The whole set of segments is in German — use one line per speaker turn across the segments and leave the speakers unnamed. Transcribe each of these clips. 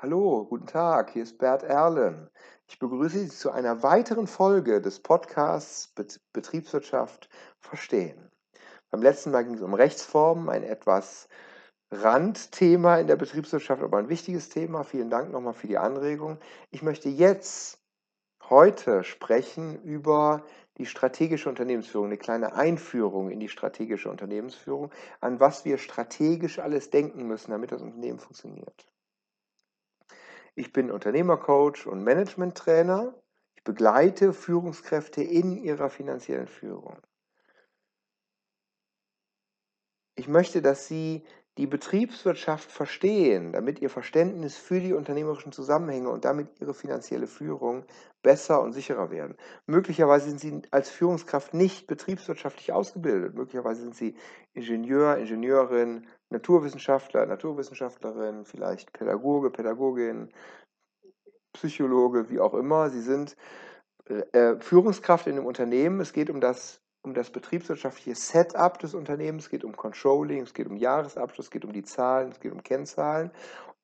Hallo, guten Tag, hier ist Bert Erlen. Ich begrüße Sie zu einer weiteren Folge des Podcasts Bet Betriebswirtschaft verstehen. Beim letzten Mal ging es um Rechtsformen, ein etwas Randthema in der Betriebswirtschaft, aber ein wichtiges Thema. Vielen Dank nochmal für die Anregung. Ich möchte jetzt, heute sprechen über die strategische Unternehmensführung, eine kleine Einführung in die strategische Unternehmensführung, an was wir strategisch alles denken müssen, damit das Unternehmen funktioniert. Ich bin Unternehmercoach und Managementtrainer. Ich begleite Führungskräfte in ihrer finanziellen Führung. Ich möchte, dass Sie die Betriebswirtschaft verstehen, damit Ihr Verständnis für die unternehmerischen Zusammenhänge und damit Ihre finanzielle Führung besser und sicherer werden. Möglicherweise sind Sie als Führungskraft nicht betriebswirtschaftlich ausgebildet. Möglicherweise sind Sie Ingenieur, Ingenieurin, Naturwissenschaftler, Naturwissenschaftlerin, vielleicht Pädagoge, Pädagogin, Psychologe, wie auch immer. Sie sind äh, Führungskraft in einem Unternehmen. Es geht um das, um das betriebswirtschaftliche Setup des Unternehmens, es geht um Controlling, es geht um Jahresabschluss, es geht um die Zahlen, es geht um Kennzahlen.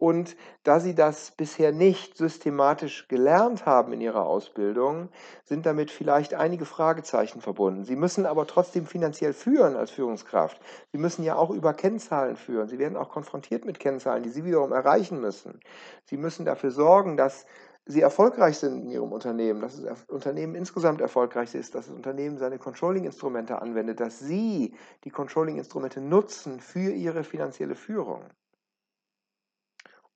Und da sie das bisher nicht systematisch gelernt haben in ihrer Ausbildung, sind damit vielleicht einige Fragezeichen verbunden. Sie müssen aber trotzdem finanziell führen als Führungskraft. Sie müssen ja auch über Kennzahlen führen. Sie werden auch konfrontiert mit Kennzahlen, die Sie wiederum erreichen müssen. Sie müssen dafür sorgen, dass Sie erfolgreich sind in Ihrem Unternehmen, dass das Unternehmen insgesamt erfolgreich ist, dass das Unternehmen seine Controlling-Instrumente anwendet, dass Sie die Controlling-Instrumente nutzen für Ihre finanzielle Führung.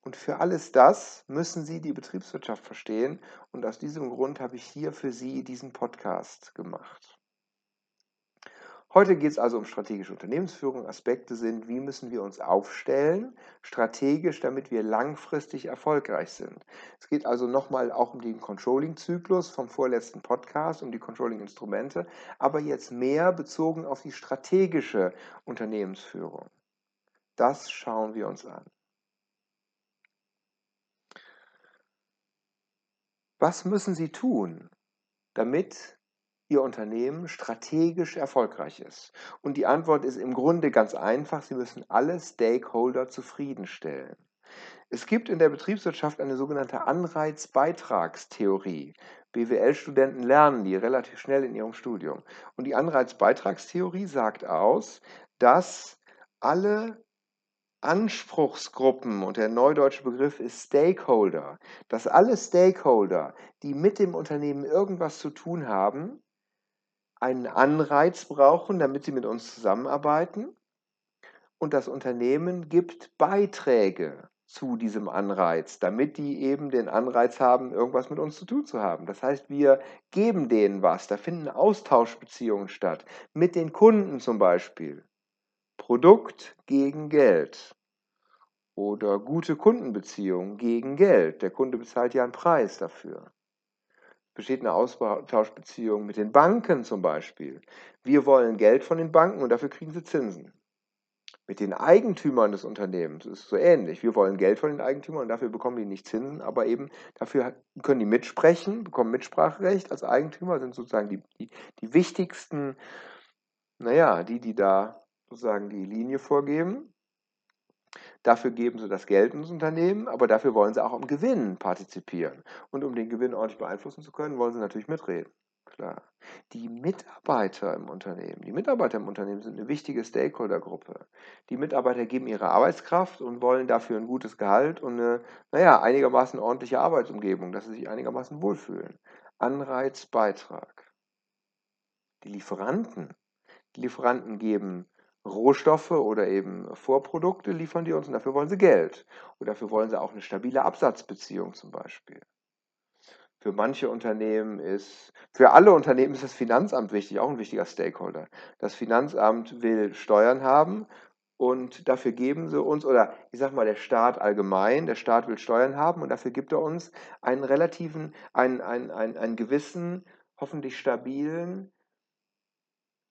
Und für alles das müssen Sie die Betriebswirtschaft verstehen. Und aus diesem Grund habe ich hier für Sie diesen Podcast gemacht. Heute geht es also um strategische Unternehmensführung. Aspekte sind, wie müssen wir uns aufstellen, strategisch, damit wir langfristig erfolgreich sind. Es geht also nochmal auch um den Controlling-Zyklus vom vorletzten Podcast, um die Controlling-Instrumente, aber jetzt mehr bezogen auf die strategische Unternehmensführung. Das schauen wir uns an. Was müssen Sie tun, damit Ihr Unternehmen strategisch erfolgreich ist? Und die Antwort ist im Grunde ganz einfach. Sie müssen alle Stakeholder zufriedenstellen. Es gibt in der Betriebswirtschaft eine sogenannte Anreizbeitragstheorie. BWL-Studenten lernen die relativ schnell in ihrem Studium. Und die Anreizbeitragstheorie sagt aus, dass alle Anspruchsgruppen und der neudeutsche Begriff ist Stakeholder, dass alle Stakeholder, die mit dem Unternehmen irgendwas zu tun haben, einen Anreiz brauchen, damit sie mit uns zusammenarbeiten. Und das Unternehmen gibt Beiträge zu diesem Anreiz, damit die eben den Anreiz haben, irgendwas mit uns zu tun zu haben. Das heißt, wir geben denen was, da finden Austauschbeziehungen statt, mit den Kunden zum Beispiel. Produkt gegen Geld oder gute Kundenbeziehung gegen Geld. Der Kunde bezahlt ja einen Preis dafür. Besteht eine Austauschbeziehung mit den Banken zum Beispiel. Wir wollen Geld von den Banken und dafür kriegen sie Zinsen. Mit den Eigentümern des Unternehmens ist es so ähnlich. Wir wollen Geld von den Eigentümern und dafür bekommen die nicht Zinsen, aber eben dafür können die mitsprechen, bekommen Mitspracherecht als Eigentümer, sind sozusagen die, die, die wichtigsten, naja, die, die da sozusagen die Linie vorgeben. Dafür geben sie das Geld ins Unternehmen, aber dafür wollen sie auch am Gewinn partizipieren. Und um den Gewinn ordentlich beeinflussen zu können, wollen sie natürlich mitreden. Klar. Die Mitarbeiter im Unternehmen, die Mitarbeiter im Unternehmen sind eine wichtige Stakeholdergruppe. Die Mitarbeiter geben ihre Arbeitskraft und wollen dafür ein gutes Gehalt und eine, naja, einigermaßen ordentliche Arbeitsumgebung, dass sie sich einigermaßen wohlfühlen. Anreiz, Beitrag. Die Lieferanten, die Lieferanten geben Rohstoffe oder eben Vorprodukte liefern die uns und dafür wollen sie Geld. Und dafür wollen sie auch eine stabile Absatzbeziehung zum Beispiel. Für manche Unternehmen ist, für alle Unternehmen ist das Finanzamt wichtig, auch ein wichtiger Stakeholder. Das Finanzamt will Steuern haben und dafür geben sie uns, oder ich sag mal, der Staat allgemein, der Staat will Steuern haben und dafür gibt er uns einen relativen, einen, einen, einen, einen gewissen, hoffentlich stabilen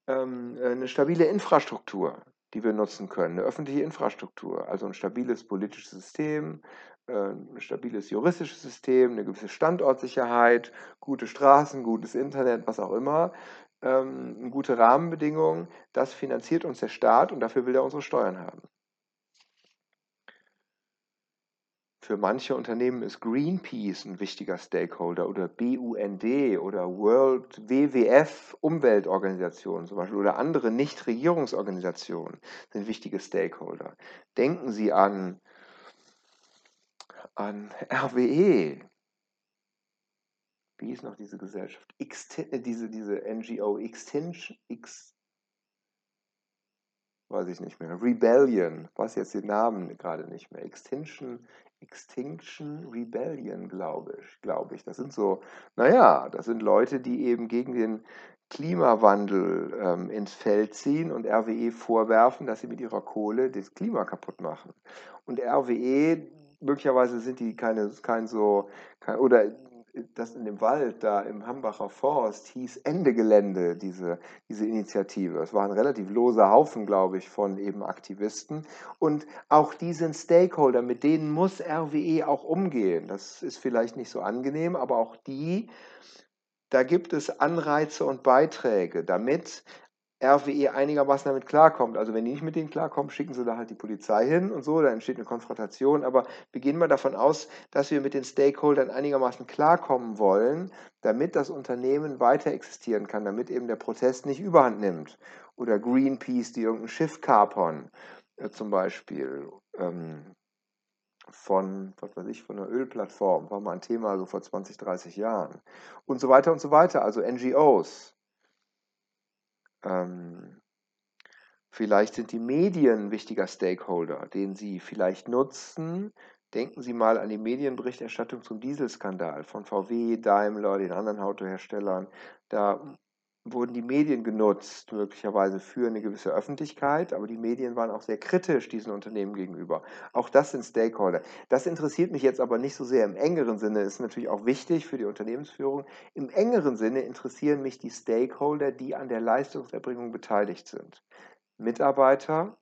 ähm, äh, eine stabile Infrastruktur, die wir nutzen können, eine öffentliche Infrastruktur, also ein stabiles politisches System, äh, ein stabiles juristisches System, eine gewisse Standortsicherheit, gute Straßen, gutes Internet, was auch immer, ähm, gute Rahmenbedingungen, das finanziert uns der Staat und dafür will er unsere Steuern haben. Für manche Unternehmen ist Greenpeace ein wichtiger Stakeholder oder BUND oder World WWF Umweltorganisationen zum Beispiel oder andere Nichtregierungsorganisationen sind wichtige Stakeholder. Denken Sie an, an RWE. Wie ist noch diese Gesellschaft? X, äh, diese, diese NGO Extinction, X, weiß ich nicht mehr. Rebellion, weiß jetzt den Namen gerade nicht mehr. Extinction, Extinction Rebellion, glaube ich, glaube ich. Das sind so, naja, das sind Leute, die eben gegen den Klimawandel ähm, ins Feld ziehen und RWE vorwerfen, dass sie mit ihrer Kohle das Klima kaputt machen. Und RWE, möglicherweise sind die keine, kein so, kein, oder das in dem Wald da im Hambacher Forst hieß Ende Gelände, diese, diese Initiative. Es war ein relativ loser Haufen, glaube ich, von eben Aktivisten. Und auch die sind Stakeholder, mit denen muss RWE auch umgehen. Das ist vielleicht nicht so angenehm, aber auch die, da gibt es Anreize und Beiträge, damit RWE einigermaßen damit klarkommt. Also wenn die nicht mit denen klarkommen, schicken sie da halt die Polizei hin und so, da entsteht eine Konfrontation. Aber wir gehen mal davon aus, dass wir mit den Stakeholdern einigermaßen klarkommen wollen, damit das Unternehmen weiter existieren kann, damit eben der Protest nicht überhand nimmt. Oder Greenpeace, die irgendein Schiff kapern, äh, zum Beispiel. Ähm, von, was weiß ich, von einer Ölplattform, war mal ein Thema so vor 20, 30 Jahren. Und so weiter und so weiter, also NGOs. Ähm, vielleicht sind die Medien wichtiger Stakeholder, den Sie vielleicht nutzen. Denken Sie mal an die Medienberichterstattung zum Dieselskandal von VW, Daimler, den anderen Autoherstellern. Da wurden die Medien genutzt, möglicherweise für eine gewisse Öffentlichkeit, aber die Medien waren auch sehr kritisch diesen Unternehmen gegenüber. Auch das sind Stakeholder. Das interessiert mich jetzt aber nicht so sehr im engeren Sinne, ist natürlich auch wichtig für die Unternehmensführung. Im engeren Sinne interessieren mich die Stakeholder, die an der Leistungserbringung beteiligt sind. Mitarbeiter,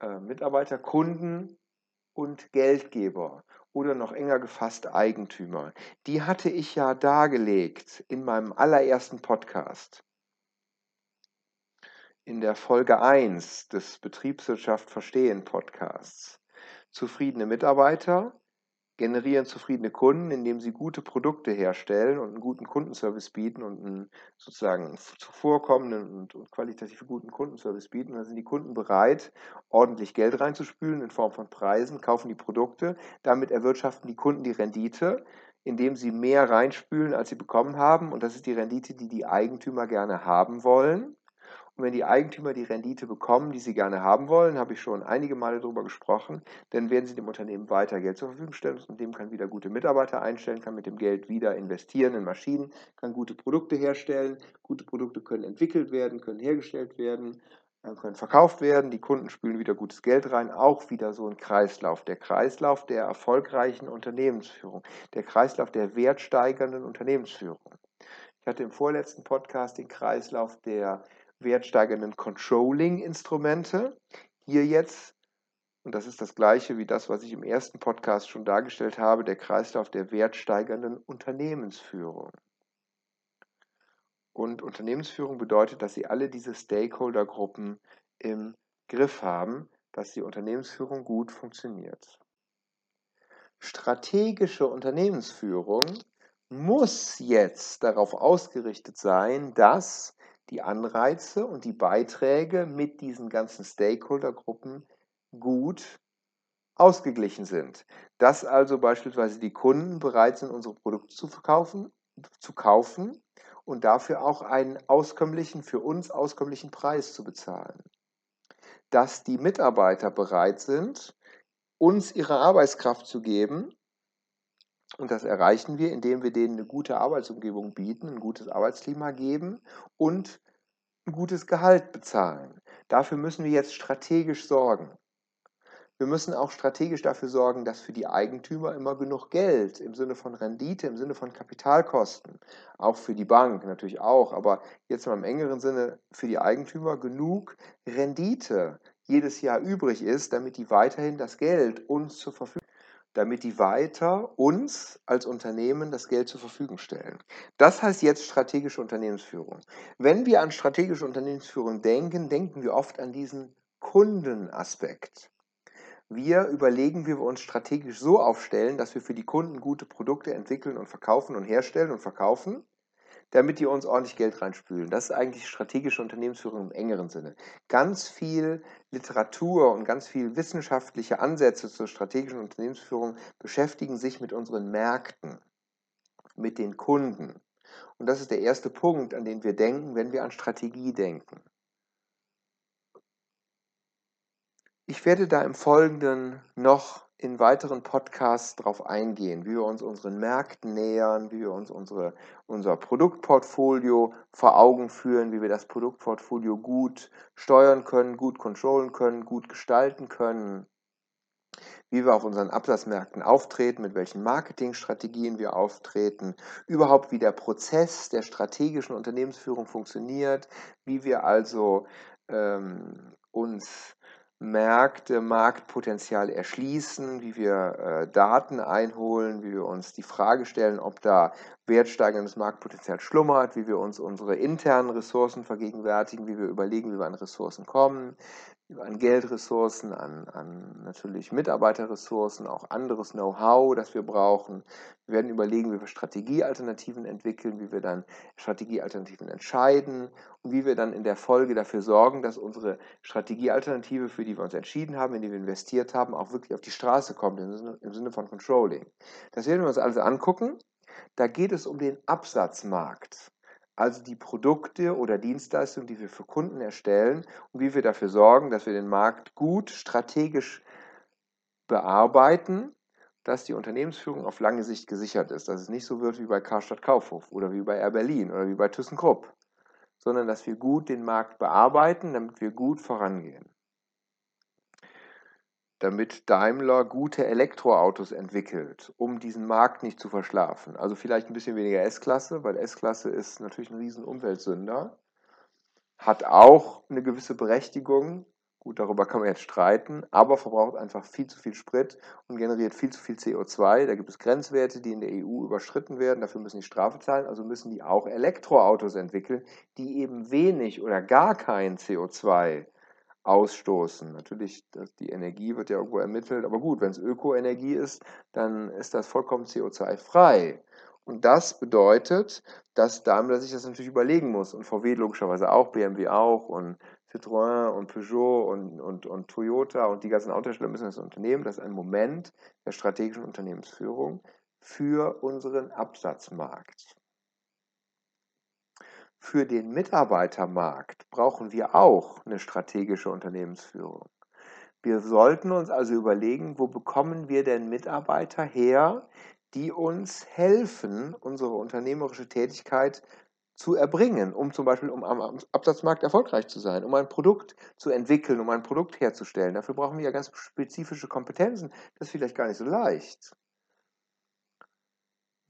äh, Mitarbeiter, Kunden und Geldgeber oder noch enger gefasst Eigentümer. Die hatte ich ja dargelegt in meinem allerersten Podcast. In der Folge 1 des Betriebswirtschaft verstehen Podcasts. Zufriedene Mitarbeiter, generieren zufriedene Kunden, indem sie gute Produkte herstellen und einen guten Kundenservice bieten und einen sozusagen zuvorkommenden und, qualitativ guten Kundenservice bieten. dann sind die Kunden bereit, ordentlich Geld reinzuspülen in Form von Preisen, kaufen die Produkte. Damit erwirtschaften die Kunden die Rendite, indem sie mehr reinspülen, als sie bekommen haben. Und das ist die Rendite, die die Eigentümer gerne haben wollen. Und wenn die Eigentümer die Rendite bekommen, die sie gerne haben wollen, habe ich schon einige Male darüber gesprochen, dann werden sie dem Unternehmen weiter Geld zur Verfügung stellen. Das Unternehmen kann wieder gute Mitarbeiter einstellen, kann mit dem Geld wieder investieren in Maschinen, kann gute Produkte herstellen. Gute Produkte können entwickelt werden, können hergestellt werden, äh, können verkauft werden. Die Kunden spülen wieder gutes Geld rein. Auch wieder so ein Kreislauf. Der Kreislauf der erfolgreichen Unternehmensführung. Der Kreislauf der wertsteigernden Unternehmensführung. Ich hatte im vorletzten Podcast den Kreislauf der wertsteigernden Controlling-Instrumente. Hier jetzt, und das ist das gleiche wie das, was ich im ersten Podcast schon dargestellt habe, der Kreislauf der wertsteigernden Unternehmensführung. Und Unternehmensführung bedeutet, dass Sie alle diese Stakeholder-Gruppen im Griff haben, dass die Unternehmensführung gut funktioniert. Strategische Unternehmensführung muss jetzt darauf ausgerichtet sein, dass die Anreize und die Beiträge mit diesen ganzen Stakeholder-Gruppen gut ausgeglichen sind. Dass also beispielsweise die Kunden bereit sind, unsere Produkte zu verkaufen, zu kaufen und dafür auch einen auskömmlichen, für uns auskömmlichen Preis zu bezahlen. Dass die Mitarbeiter bereit sind, uns ihre Arbeitskraft zu geben und das erreichen wir, indem wir denen eine gute Arbeitsumgebung bieten, ein gutes Arbeitsklima geben und ein gutes Gehalt bezahlen. Dafür müssen wir jetzt strategisch sorgen. Wir müssen auch strategisch dafür sorgen, dass für die Eigentümer immer genug Geld im Sinne von Rendite, im Sinne von Kapitalkosten, auch für die Bank natürlich auch, aber jetzt mal im engeren Sinne für die Eigentümer genug Rendite jedes Jahr übrig ist, damit die weiterhin das Geld uns zur Verfügung damit die weiter uns als Unternehmen das Geld zur Verfügung stellen. Das heißt jetzt strategische Unternehmensführung. Wenn wir an strategische Unternehmensführung denken, denken wir oft an diesen Kundenaspekt. Wir überlegen, wie wir uns strategisch so aufstellen, dass wir für die Kunden gute Produkte entwickeln und verkaufen und herstellen und verkaufen, damit die uns ordentlich Geld reinspülen. Das ist eigentlich strategische Unternehmensführung im engeren Sinne. Ganz viel Literatur und ganz viel wissenschaftliche Ansätze zur strategischen Unternehmensführung beschäftigen sich mit unseren Märkten, mit den Kunden. Und das ist der erste Punkt, an den wir denken, wenn wir an Strategie denken. Ich werde da im Folgenden noch in weiteren Podcasts darauf eingehen, wie wir uns unseren Märkten nähern, wie wir uns unsere, unser Produktportfolio vor Augen führen, wie wir das Produktportfolio gut steuern können, gut kontrollen können, gut gestalten können, wie wir auf unseren Absatzmärkten auftreten, mit welchen Marketingstrategien wir auftreten, überhaupt wie der Prozess der strategischen Unternehmensführung funktioniert, wie wir also ähm, uns Märkte, Marktpotenzial erschließen, wie wir äh, Daten einholen, wie wir uns die Frage stellen, ob da wertsteigerndes Marktpotenzial schlummert, wie wir uns unsere internen Ressourcen vergegenwärtigen, wie wir überlegen, wie wir an Ressourcen kommen, an Geldressourcen, an, an natürlich Mitarbeiterressourcen, auch anderes Know-how, das wir brauchen. Wir werden überlegen, wie wir Strategiealternativen entwickeln, wie wir dann Strategiealternativen entscheiden und wie wir dann in der Folge dafür sorgen, dass unsere Strategiealternative, für die wir uns entschieden haben, in die wir investiert haben, auch wirklich auf die Straße kommt, im Sinne, im Sinne von Controlling. Das werden wir uns also angucken. Da geht es um den Absatzmarkt also die Produkte oder Dienstleistungen, die wir für Kunden erstellen und wie wir dafür sorgen, dass wir den Markt gut strategisch bearbeiten, dass die Unternehmensführung auf lange Sicht gesichert ist, dass es nicht so wird wie bei Karstadt Kaufhof oder wie bei Air Berlin oder wie bei ThyssenKrupp, sondern dass wir gut den Markt bearbeiten, damit wir gut vorangehen damit Daimler gute Elektroautos entwickelt, um diesen Markt nicht zu verschlafen. Also vielleicht ein bisschen weniger S-Klasse, weil S-Klasse ist natürlich ein riesen Umweltsünder, hat auch eine gewisse Berechtigung, gut, darüber kann man jetzt streiten, aber verbraucht einfach viel zu viel Sprit und generiert viel zu viel CO2. Da gibt es Grenzwerte, die in der EU überschritten werden, dafür müssen die Strafe zahlen, also müssen die auch Elektroautos entwickeln, die eben wenig oder gar kein CO2 ausstoßen. Natürlich, die Energie wird ja irgendwo ermittelt, aber gut, wenn es Ökoenergie ist, dann ist das vollkommen CO2-frei. Und das bedeutet, dass Daimler sich das natürlich überlegen muss und VW logischerweise auch, BMW auch und Citroën und Peugeot und, und, und Toyota und die ganzen Autohersteller müssen das unternehmen. Das ist ein Moment der strategischen Unternehmensführung für unseren Absatzmarkt. Für den Mitarbeitermarkt brauchen wir auch eine strategische Unternehmensführung. Wir sollten uns also überlegen, wo bekommen wir denn Mitarbeiter her, die uns helfen, unsere unternehmerische Tätigkeit zu erbringen, um zum Beispiel um am Absatzmarkt erfolgreich zu sein, um ein Produkt zu entwickeln, um ein Produkt herzustellen. Dafür brauchen wir ja ganz spezifische Kompetenzen. Das ist vielleicht gar nicht so leicht.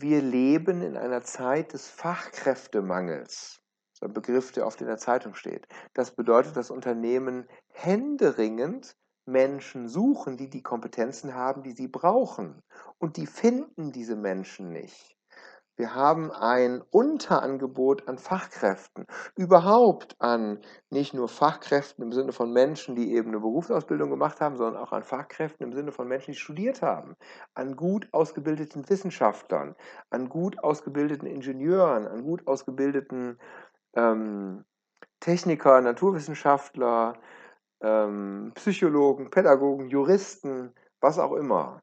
Wir leben in einer Zeit des Fachkräftemangels. Das ist ein Begriff, der oft in der Zeitung steht. Das bedeutet, dass Unternehmen händeringend Menschen suchen, die die Kompetenzen haben, die sie brauchen. Und die finden diese Menschen nicht. Wir haben ein Unterangebot an Fachkräften, überhaupt an nicht nur Fachkräften im Sinne von Menschen, die eben eine Berufsausbildung gemacht haben, sondern auch an Fachkräften im Sinne von Menschen, die studiert haben, an gut ausgebildeten Wissenschaftlern, an gut ausgebildeten Ingenieuren, an gut ausgebildeten ähm, Techniker, Naturwissenschaftler, ähm, Psychologen, Pädagogen, Juristen, was auch immer.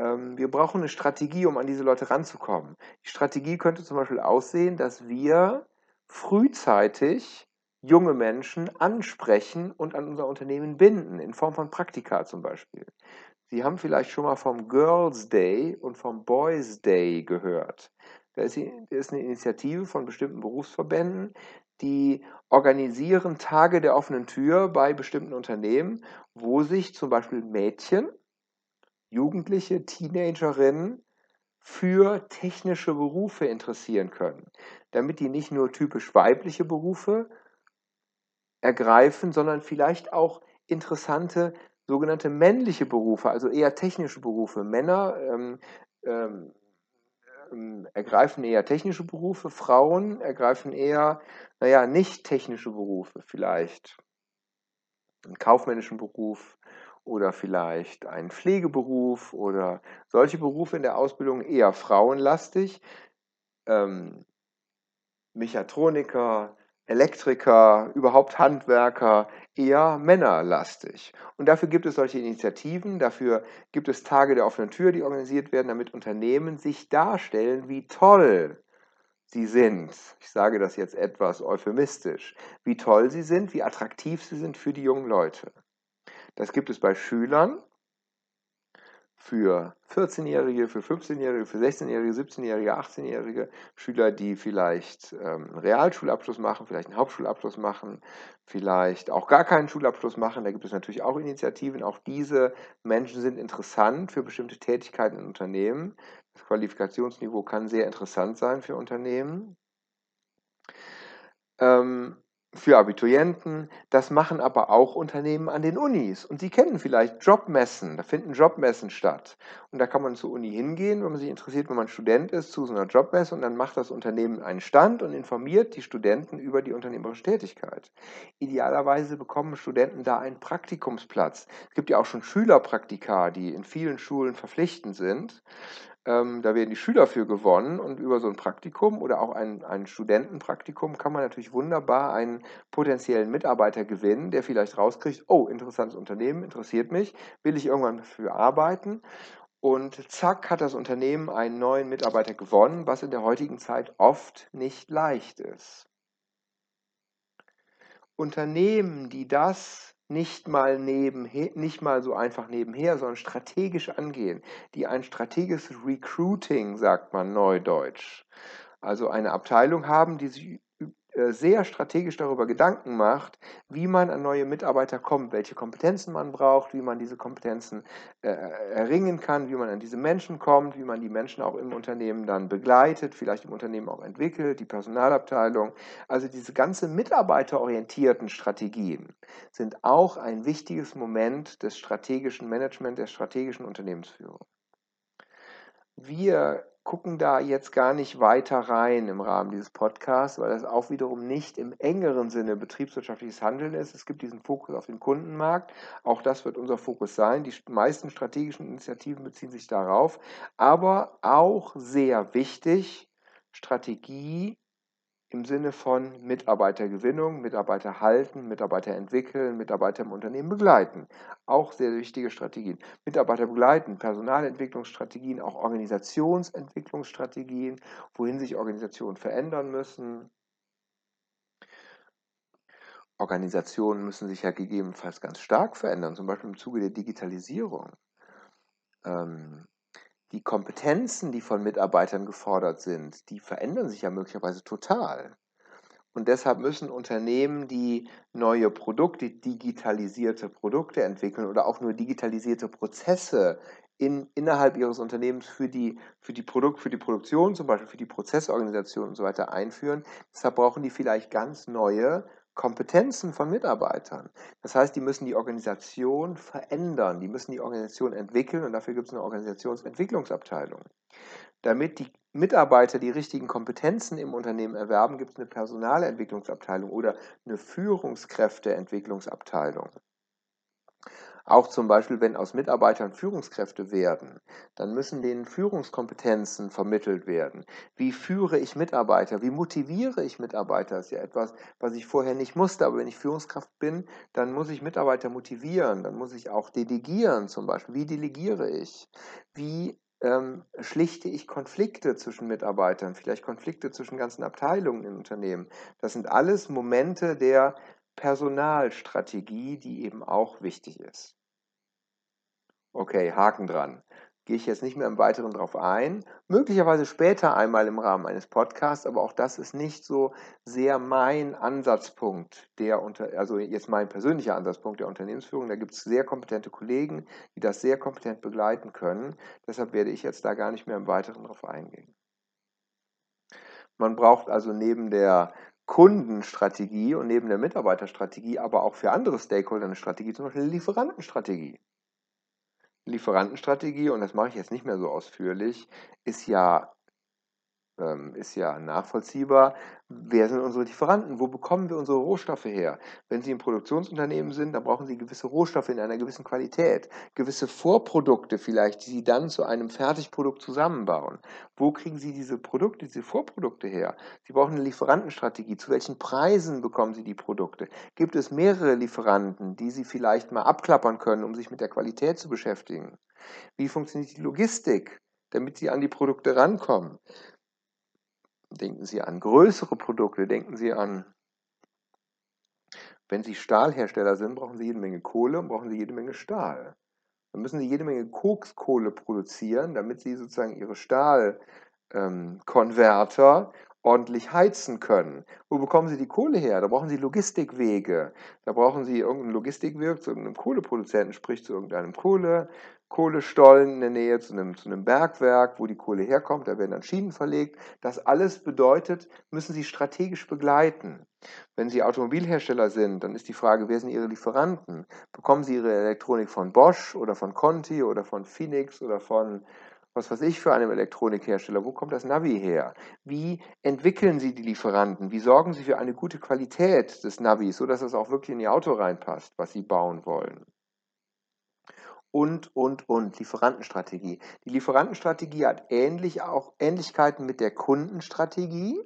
Ähm, wir brauchen eine Strategie, um an diese Leute ranzukommen. Die Strategie könnte zum Beispiel aussehen, dass wir frühzeitig junge Menschen ansprechen und an unser Unternehmen binden, in Form von Praktika zum Beispiel. Sie haben vielleicht schon mal vom Girls Day und vom Boys Day gehört. Da ist eine Initiative von bestimmten Berufsverbänden, die organisieren Tage der offenen Tür bei bestimmten Unternehmen, wo sich zum Beispiel Mädchen Jugendliche, Teenagerinnen für technische Berufe interessieren können, damit die nicht nur typisch weibliche Berufe ergreifen, sondern vielleicht auch interessante sogenannte männliche Berufe, also eher technische Berufe. Männer ähm, ähm, ähm ergreifen eher technische Berufe, Frauen ergreifen eher, naja, nicht technische Berufe vielleicht. Einen kaufmännischen Beruf oder vielleicht einen Pflegeberuf oder solche Berufe in der Ausbildung eher frauenlastig. Ähm, Mechatroniker, Elektriker, überhaupt Handwerker eher männerlastig. Und dafür gibt es solche Initiativen, dafür gibt es Tage der offenen Tür, die organisiert werden, damit Unternehmen sich darstellen, wie toll sie sind. Ich sage das jetzt etwas euphemistisch. Wie toll sie sind, wie attraktiv sie sind für die jungen Leute. Das gibt es bei Schülern, für 14-Jährige, für 15-Jährige, für 16-Jährige, 17-Jährige, 18-Jährige, Schüler, die vielleicht ähm, einen Realschulabschluss machen, vielleicht einen Hauptschulabschluss machen, vielleicht auch gar keinen Schulabschluss machen. Da gibt es natürlich auch Initiativen. Auch diese Menschen sind interessant für bestimmte Tätigkeiten in Unternehmen. Das Qualifikationsniveau kann sehr interessant sein für Unternehmen. Ähm, für Abiturienten. Das machen aber auch Unternehmen an den Unis. Und Sie kennen vielleicht Jobmessen. Da finden Jobmessen statt. Und da kann man zur Uni hingehen, wenn man sich interessiert, wenn man Student ist, zu so einer Jobmesse. Und dann macht das Unternehmen einen Stand und informiert die Studenten über die unternehmerische Tätigkeit. Idealerweise bekommen Studenten da einen Praktikumsplatz. Es gibt ja auch schon Schülerpraktika, die in vielen Schulen verpflichtend sind. Ähm, da werden die Schüler für gewonnen und über so ein Praktikum oder auch ein, ein Studentenpraktikum kann man natürlich wunderbar einen potenziellen Mitarbeiter gewinnen, der vielleicht rauskriegt, oh, interessantes Unternehmen, interessiert mich, will ich irgendwann dafür arbeiten. Und zack hat das Unternehmen einen neuen Mitarbeiter gewonnen, was in der heutigen Zeit oft nicht leicht ist. Unternehmen, die das nicht mal nebenher, nicht mal so einfach nebenher, sondern strategisch angehen, die ein strategisches Recruiting, sagt man neudeutsch, also eine Abteilung haben, die sich sehr strategisch darüber Gedanken macht, wie man an neue Mitarbeiter kommt, welche Kompetenzen man braucht, wie man diese Kompetenzen äh, erringen kann, wie man an diese Menschen kommt, wie man die Menschen auch im Unternehmen dann begleitet, vielleicht im Unternehmen auch entwickelt, die Personalabteilung. Also diese ganze mitarbeiterorientierten Strategien sind auch ein wichtiges Moment des strategischen Management, der strategischen Unternehmensführung. Wir gucken da jetzt gar nicht weiter rein im Rahmen dieses Podcasts, weil das auch wiederum nicht im engeren Sinne betriebswirtschaftliches Handeln ist. Es gibt diesen Fokus auf den Kundenmarkt. Auch das wird unser Fokus sein. Die meisten strategischen Initiativen beziehen sich darauf. Aber auch sehr wichtig, Strategie im Sinne von Mitarbeitergewinnung, Mitarbeiter halten, Mitarbeiter entwickeln, Mitarbeiter im Unternehmen begleiten. Auch sehr wichtige Strategien. Mitarbeiter begleiten, Personalentwicklungsstrategien, auch Organisationsentwicklungsstrategien, wohin sich Organisationen verändern müssen. Organisationen müssen sich ja gegebenenfalls ganz stark verändern, zum Beispiel im Zuge der Digitalisierung. Ähm, die Kompetenzen, die von Mitarbeitern gefordert sind, die verändern sich ja möglicherweise total. Und deshalb müssen Unternehmen, die neue Produkte, digitalisierte Produkte entwickeln oder auch nur digitalisierte Prozesse in, innerhalb ihres Unternehmens für die, für, die Produkt, für die Produktion, zum Beispiel für die Prozessorganisation und so weiter einführen. Deshalb brauchen die vielleicht ganz neue Kompetenzen von Mitarbeitern. Das heißt, die müssen die Organisation verändern, die müssen die Organisation entwickeln und dafür gibt es eine Organisationsentwicklungsabteilung. Damit die Mitarbeiter die richtigen Kompetenzen im Unternehmen erwerben, gibt es eine Personalentwicklungsabteilung oder eine Führungskräfteentwicklungsabteilung. Auch zum Beispiel, wenn aus Mitarbeitern Führungskräfte werden, dann müssen denen Führungskompetenzen vermittelt werden. Wie führe ich Mitarbeiter? Wie motiviere ich Mitarbeiter? Das ist ja etwas, was ich vorher nicht musste. Aber wenn ich Führungskraft bin, dann muss ich Mitarbeiter motivieren. Dann muss ich auch delegieren zum Beispiel. Wie delegiere ich? Wie ähm, schlichte ich Konflikte zwischen Mitarbeitern, vielleicht Konflikte zwischen ganzen Abteilungen in Unternehmen. Das sind alles Momente der Personalstrategie, die eben auch wichtig ist. Okay, Haken dran. Gehe ich jetzt nicht mehr im Weiteren darauf ein. Möglicherweise später einmal im Rahmen eines Podcasts, aber auch das ist nicht so sehr mein Ansatzpunkt, der unter, also jetzt mein persönlicher Ansatzpunkt der Unternehmensführung. Da gibt es sehr kompetente Kollegen, die das sehr kompetent begleiten können. Deshalb werde ich jetzt da gar nicht mehr im Weiteren darauf eingehen. Man braucht also neben der Kundenstrategie und neben der Mitarbeiterstrategie aber auch für andere Stakeholder eine Strategie, zum Beispiel Lieferantenstrategie. Lieferantenstrategie, und das mache ich jetzt nicht mehr so ausführlich, ist ja ähm, ist ja nachvollziehbar. Wer sind unsere Lieferanten? Wo bekommen wir unsere Rohstoffe her? Wenn Sie ein Produktionsunternehmen sind, dann brauchen Sie gewisse Rohstoffe in einer gewissen Qualität, gewisse Vorprodukte vielleicht, die Sie dann zu einem Fertigprodukt zusammenbauen. Wo kriegen Sie diese Produkte, diese Vorprodukte her? Sie brauchen eine Lieferantenstrategie. Zu welchen Preisen bekommen Sie die Produkte? Gibt es mehrere Lieferanten, die Sie vielleicht mal abklappern können, um sich mit der Qualität zu beschäftigen? Wie funktioniert die Logistik, damit Sie an die Produkte rankommen? Denken Sie an größere Produkte, denken Sie an, wenn Sie Stahlhersteller sind, brauchen Sie jede Menge Kohle und brauchen Sie jede Menge Stahl. Dann müssen Sie jede Menge Kokskohle produzieren, damit Sie sozusagen Ihre Stahlkonverter ähm, ordentlich heizen können. Wo bekommen Sie die Kohle her? Da brauchen Sie Logistikwege. Da brauchen Sie irgendeinen Logistikweg zu irgendeinem Kohleproduzenten, sprich zu irgendeinem Kohle, Kohlestollen in der Nähe zu einem, zu einem Bergwerk, wo die Kohle herkommt, da werden dann Schienen verlegt. Das alles bedeutet, müssen Sie strategisch begleiten. Wenn Sie Automobilhersteller sind, dann ist die Frage, wer sind Ihre Lieferanten? Bekommen Sie Ihre Elektronik von Bosch oder von Conti oder von Phoenix oder von was weiß ich für einem Elektronikhersteller? Wo kommt das Navi her? Wie entwickeln Sie die Lieferanten? Wie sorgen Sie für eine gute Qualität des Navis, sodass es auch wirklich in Ihr Auto reinpasst, was Sie bauen wollen? und, und, und. Lieferantenstrategie. Die Lieferantenstrategie hat ähnlich auch Ähnlichkeiten mit der Kundenstrategie.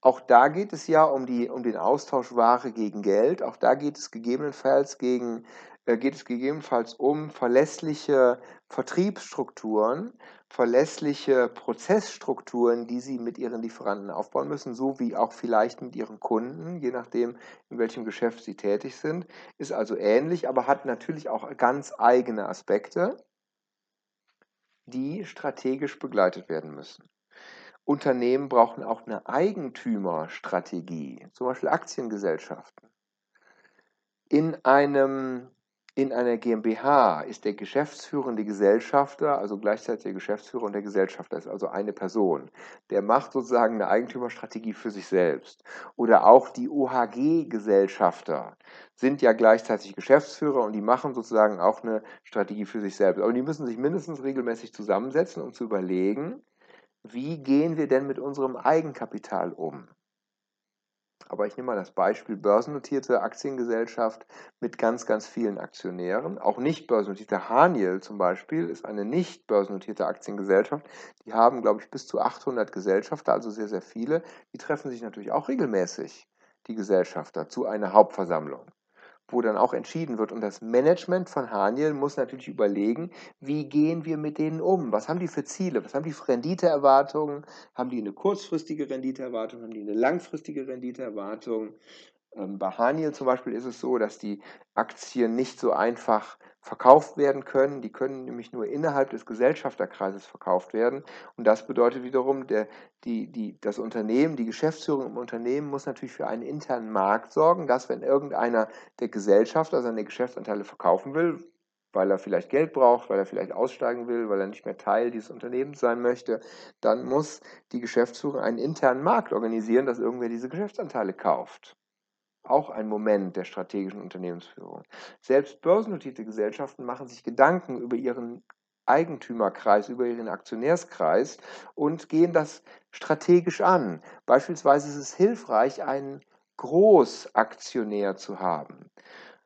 Auch da geht es ja um, die, um den Austausch Ware gegen Geld. Auch da geht es gegebenenfalls gegen äh, geht es gegebenenfalls um verlässliche Vertriebsstrukturen, verlässliche Prozessstrukturen, die Sie mit Ihren Lieferanten aufbauen müssen, so wie auch vielleicht mit Ihren Kunden, je nachdem, in welchem Geschäft Sie tätig sind. Ist also ähnlich, aber hat natürlich auch ganz eigene Aspekte, die strategisch begleitet werden müssen. Unternehmen brauchen auch eine Eigentümerstrategie, zum Beispiel Aktiengesellschaften. In einem in einer GmbH ist der geschäftsführende Gesellschafter, also gleichzeitig der Geschäftsführer und der Gesellschafter ist also eine Person. Der macht sozusagen eine Eigentümerstrategie für sich selbst. Oder auch die OHG-Gesellschafter sind ja gleichzeitig Geschäftsführer und die machen sozusagen auch eine Strategie für sich selbst. Aber die müssen sich mindestens regelmäßig zusammensetzen, um zu überlegen, wie gehen wir denn mit unserem Eigenkapital um? Aber ich nehme mal das Beispiel börsennotierte Aktiengesellschaft mit ganz, ganz vielen Aktionären. Auch nicht börsennotierte Haniel zum Beispiel ist eine nicht börsennotierte Aktiengesellschaft. Die haben, glaube ich, bis zu 800 Gesellschafter, also sehr, sehr viele. Die treffen sich natürlich auch regelmäßig, die Gesellschafter, zu einer Hauptversammlung wo dann auch entschieden wird. Und das Management von Haniel muss natürlich überlegen, wie gehen wir mit denen um? Was haben die für Ziele? Was haben die für Renditeerwartungen? Haben die eine kurzfristige Renditeerwartung? Haben die eine langfristige Renditeerwartung? Ähm, bei Haniel zum Beispiel ist es so, dass die Aktien nicht so einfach verkauft werden können. Die können nämlich nur innerhalb des Gesellschafterkreises verkauft werden. Und das bedeutet wiederum, der, die, die, das Unternehmen, die Geschäftsführung im Unternehmen muss natürlich für einen internen Markt sorgen, dass wenn irgendeiner der Gesellschafter seine Geschäftsanteile verkaufen will, weil er vielleicht Geld braucht, weil er vielleicht aussteigen will, weil er nicht mehr Teil dieses Unternehmens sein möchte, dann muss die Geschäftsführung einen internen Markt organisieren, dass irgendwer diese Geschäftsanteile kauft auch ein Moment der strategischen Unternehmensführung. Selbst börsennotierte Gesellschaften machen sich Gedanken über ihren Eigentümerkreis, über ihren Aktionärskreis und gehen das strategisch an. Beispielsweise ist es hilfreich, einen Großaktionär zu haben.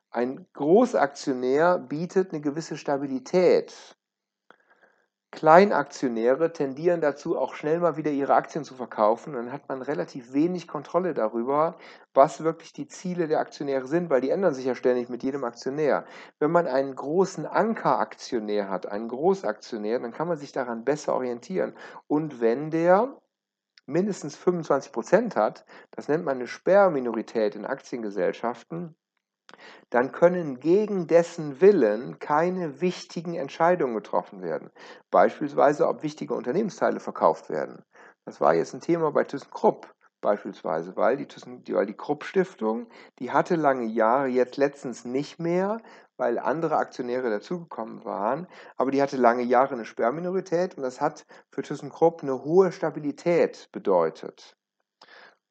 Ein Großaktionär bietet eine gewisse Stabilität. Kleinaktionäre tendieren dazu, auch schnell mal wieder ihre Aktien zu verkaufen. Dann hat man relativ wenig Kontrolle darüber, was wirklich die Ziele der Aktionäre sind, weil die ändern sich ja ständig mit jedem Aktionär. Wenn man einen großen Ankeraktionär hat, einen Großaktionär, dann kann man sich daran besser orientieren. Und wenn der mindestens 25 Prozent hat, das nennt man eine Sperrminorität in Aktiengesellschaften, dann können gegen dessen Willen keine wichtigen Entscheidungen getroffen werden. Beispielsweise, ob wichtige Unternehmensteile verkauft werden. Das war jetzt ein Thema bei ThyssenKrupp beispielsweise, weil die, Thyssen, weil die Krupp Stiftung, die hatte lange Jahre, jetzt letztens nicht mehr, weil andere Aktionäre dazugekommen waren, aber die hatte lange Jahre eine Sperrminorität und das hat für ThyssenKrupp eine hohe Stabilität bedeutet.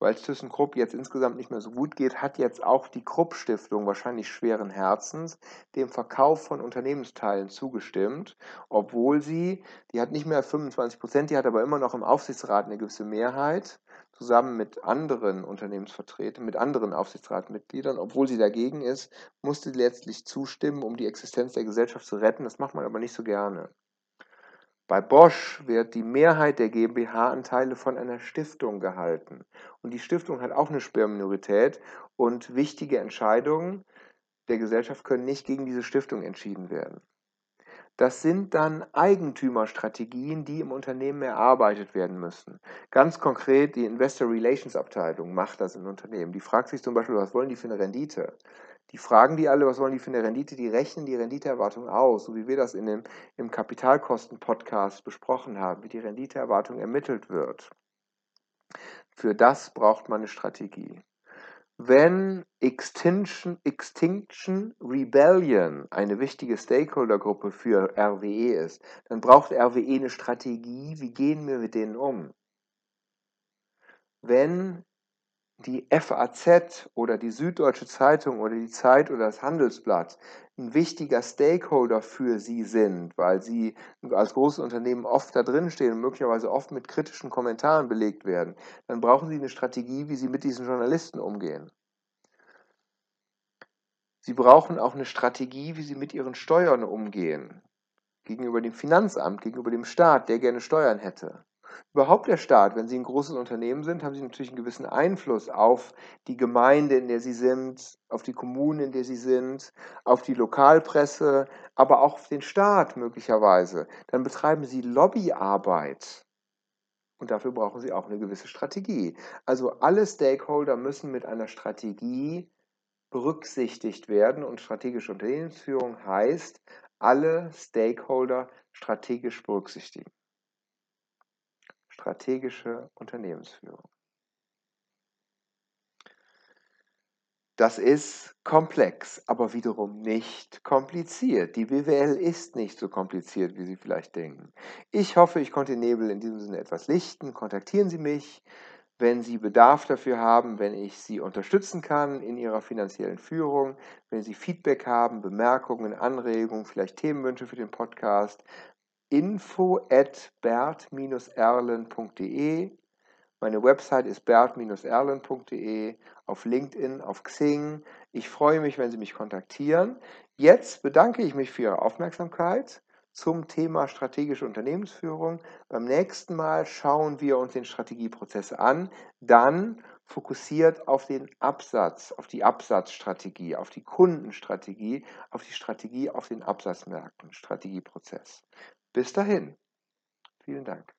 Weil es ThyssenKrupp jetzt insgesamt nicht mehr so gut geht, hat jetzt auch die Krupp Stiftung wahrscheinlich schweren Herzens dem Verkauf von Unternehmensteilen zugestimmt, obwohl sie, die hat nicht mehr 25 Prozent, die hat aber immer noch im Aufsichtsrat eine gewisse Mehrheit, zusammen mit anderen Unternehmensvertretern, mit anderen Aufsichtsratmitgliedern, obwohl sie dagegen ist, musste letztlich zustimmen, um die Existenz der Gesellschaft zu retten. Das macht man aber nicht so gerne. Bei Bosch wird die Mehrheit der GmbH-Anteile von einer Stiftung gehalten. Und die Stiftung hat auch eine Sperrminorität und wichtige Entscheidungen der Gesellschaft können nicht gegen diese Stiftung entschieden werden. Das sind dann Eigentümerstrategien, die im Unternehmen erarbeitet werden müssen. Ganz konkret, die Investor Relations Abteilung macht das in Unternehmen. Die fragt sich zum Beispiel, was wollen die für eine Rendite? Die fragen die alle, was wollen die für eine Rendite? Die rechnen die Renditeerwartung aus, so wie wir das in dem, im Kapitalkosten-Podcast besprochen haben, wie die Renditeerwartung ermittelt wird. Für das braucht man eine Strategie. Wenn Extinction, Extinction Rebellion eine wichtige Stakeholdergruppe für RWE ist, dann braucht RWE eine Strategie, wie gehen wir mit denen um. Wenn die FAZ oder die Süddeutsche Zeitung oder die Zeit oder das Handelsblatt ein wichtiger Stakeholder für Sie sind, weil Sie als großes Unternehmen oft da drin stehen und möglicherweise oft mit kritischen Kommentaren belegt werden, dann brauchen Sie eine Strategie, wie Sie mit diesen Journalisten umgehen. Sie brauchen auch eine Strategie, wie Sie mit Ihren Steuern umgehen. Gegenüber dem Finanzamt, gegenüber dem Staat, der gerne Steuern hätte. Überhaupt der Staat, wenn Sie ein großes Unternehmen sind, haben Sie natürlich einen gewissen Einfluss auf die Gemeinde, in der Sie sind, auf die Kommune, in der Sie sind, auf die Lokalpresse, aber auch auf den Staat möglicherweise. Dann betreiben Sie Lobbyarbeit. Und dafür brauchen Sie auch eine gewisse Strategie. Also alle Stakeholder müssen mit einer Strategie berücksichtigt werden und strategische Unternehmensführung heißt, alle Stakeholder strategisch berücksichtigen strategische Unternehmensführung. Das ist komplex, aber wiederum nicht kompliziert. Die BWL ist nicht so kompliziert, wie Sie vielleicht denken. Ich hoffe, ich konnte den Nebel in diesem Sinne etwas lichten. Kontaktieren Sie mich, wenn Sie Bedarf dafür haben, wenn ich Sie unterstützen kann in Ihrer finanziellen Führung, wenn Sie Feedback haben, Bemerkungen, Anregungen, vielleicht Themenwünsche für den Podcast, info at bert-erlen.de. Meine Website ist bert-erlen.de, auf LinkedIn, auf Xing. Ich freue mich, wenn Sie mich kontaktieren. Jetzt bedanke ich mich für Ihre Aufmerksamkeit zum Thema strategische Unternehmensführung. Beim nächsten Mal schauen wir uns den Strategieprozess an, dann fokussiert auf den Absatz, auf die Absatzstrategie, auf die Kundenstrategie, auf die Strategie auf den Absatzmärkten, Strategieprozess. Bis dahin. Vielen Dank.